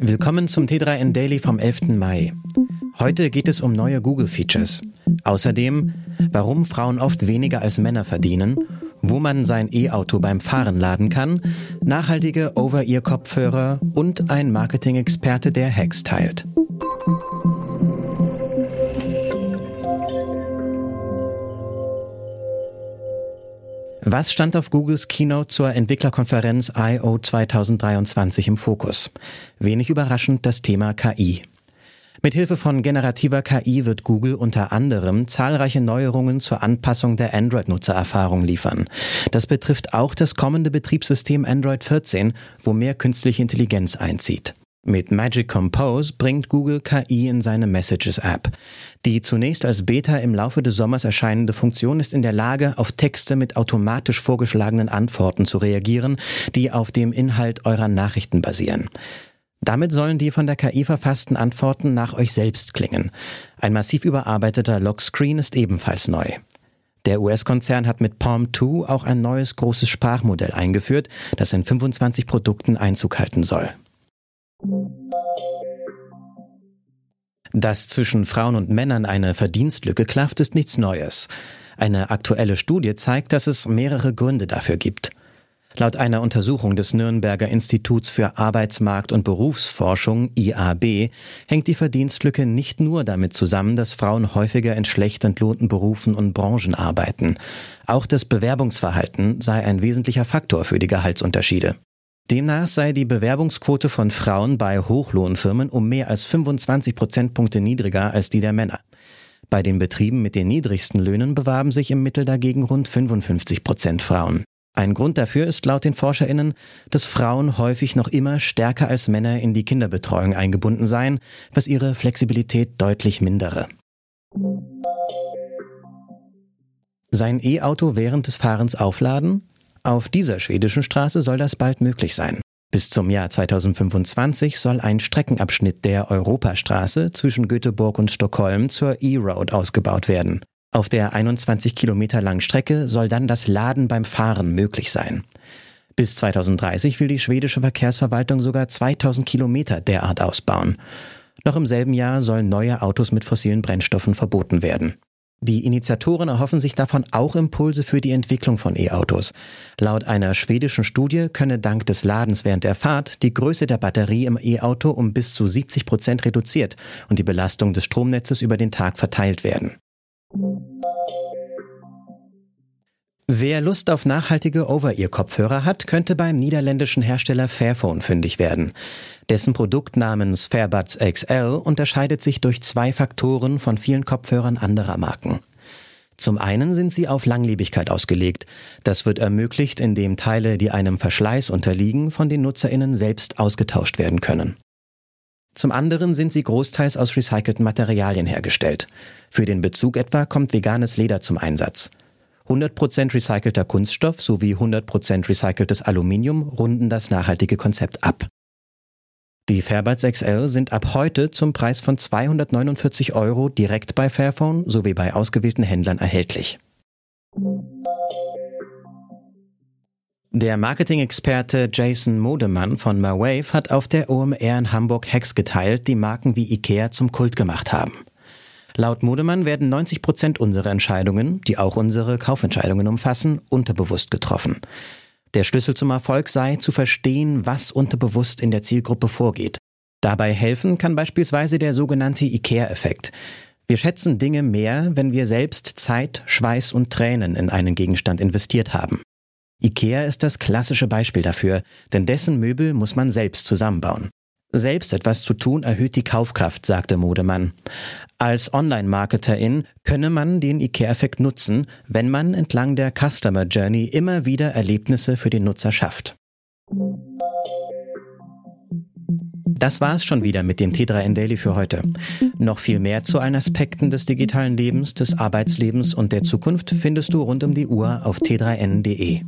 Willkommen zum T3N Daily vom 11. Mai. Heute geht es um neue Google-Features. Außerdem, warum Frauen oft weniger als Männer verdienen, wo man sein E-Auto beim Fahren laden kann, nachhaltige Over-Ear-Kopfhörer und ein Marketing-Experte, der Hacks teilt. Was stand auf Googles Keynote zur Entwicklerkonferenz I.O. 2023 im Fokus? Wenig überraschend das Thema KI. Mithilfe von generativer KI wird Google unter anderem zahlreiche Neuerungen zur Anpassung der Android-Nutzererfahrung liefern. Das betrifft auch das kommende Betriebssystem Android 14, wo mehr künstliche Intelligenz einzieht. Mit Magic Compose bringt Google KI in seine Messages-App. Die zunächst als Beta im Laufe des Sommers erscheinende Funktion ist in der Lage, auf Texte mit automatisch vorgeschlagenen Antworten zu reagieren, die auf dem Inhalt eurer Nachrichten basieren. Damit sollen die von der KI verfassten Antworten nach euch selbst klingen. Ein massiv überarbeiteter Lockscreen ist ebenfalls neu. Der US-Konzern hat mit Palm 2 auch ein neues großes Sprachmodell eingeführt, das in 25 Produkten Einzug halten soll. Dass zwischen Frauen und Männern eine Verdienstlücke klafft, ist nichts Neues. Eine aktuelle Studie zeigt, dass es mehrere Gründe dafür gibt. Laut einer Untersuchung des Nürnberger Instituts für Arbeitsmarkt und Berufsforschung IAB hängt die Verdienstlücke nicht nur damit zusammen, dass Frauen häufiger in schlecht entlohnten Berufen und Branchen arbeiten. Auch das Bewerbungsverhalten sei ein wesentlicher Faktor für die Gehaltsunterschiede. Demnach sei die Bewerbungsquote von Frauen bei Hochlohnfirmen um mehr als 25 Prozentpunkte niedriger als die der Männer. Bei den Betrieben mit den niedrigsten Löhnen bewarben sich im Mittel dagegen rund 55 Prozent Frauen. Ein Grund dafür ist laut den ForscherInnen, dass Frauen häufig noch immer stärker als Männer in die Kinderbetreuung eingebunden seien, was ihre Flexibilität deutlich mindere. Sein E-Auto während des Fahrens aufladen? Auf dieser schwedischen Straße soll das bald möglich sein. Bis zum Jahr 2025 soll ein Streckenabschnitt der Europastraße zwischen Göteborg und Stockholm zur E-Road ausgebaut werden. Auf der 21 Kilometer langen Strecke soll dann das Laden beim Fahren möglich sein. Bis 2030 will die schwedische Verkehrsverwaltung sogar 2000 Kilometer derart ausbauen. Noch im selben Jahr sollen neue Autos mit fossilen Brennstoffen verboten werden. Die Initiatoren erhoffen sich davon auch Impulse für die Entwicklung von E-Autos. Laut einer schwedischen Studie könne dank des Ladens während der Fahrt die Größe der Batterie im E-Auto um bis zu 70 Prozent reduziert und die Belastung des Stromnetzes über den Tag verteilt werden. Wer Lust auf nachhaltige Over-Ear-Kopfhörer hat, könnte beim niederländischen Hersteller Fairphone fündig werden. Dessen Produkt namens Fairbuds XL unterscheidet sich durch zwei Faktoren von vielen Kopfhörern anderer Marken. Zum einen sind sie auf Langlebigkeit ausgelegt. Das wird ermöglicht, indem Teile, die einem Verschleiß unterliegen, von den Nutzerinnen selbst ausgetauscht werden können. Zum anderen sind sie großteils aus recycelten Materialien hergestellt. Für den Bezug etwa kommt veganes Leder zum Einsatz. 100% recycelter Kunststoff sowie 100% recyceltes Aluminium runden das nachhaltige Konzept ab. Die Fairbuds XL sind ab heute zum Preis von 249 Euro direkt bei Fairphone sowie bei ausgewählten Händlern erhältlich. Der Marketing-Experte Jason Modemann von Marwave hat auf der OMR in Hamburg Hacks geteilt, die Marken wie Ikea zum Kult gemacht haben. Laut Modemann werden 90 Prozent unserer Entscheidungen, die auch unsere Kaufentscheidungen umfassen, unterbewusst getroffen. Der Schlüssel zum Erfolg sei, zu verstehen, was unterbewusst in der Zielgruppe vorgeht. Dabei helfen kann beispielsweise der sogenannte IKEA-Effekt. Wir schätzen Dinge mehr, wenn wir selbst Zeit, Schweiß und Tränen in einen Gegenstand investiert haben. IKEA ist das klassische Beispiel dafür, denn dessen Möbel muss man selbst zusammenbauen. Selbst etwas zu tun erhöht die Kaufkraft, sagte Modemann. Als Online-Marketerin könne man den IKEA-Effekt nutzen, wenn man entlang der Customer Journey immer wieder Erlebnisse für den Nutzer schafft. Das war es schon wieder mit dem T3N Daily für heute. Noch viel mehr zu allen Aspekten des digitalen Lebens, des Arbeitslebens und der Zukunft findest du rund um die Uhr auf t3n.de.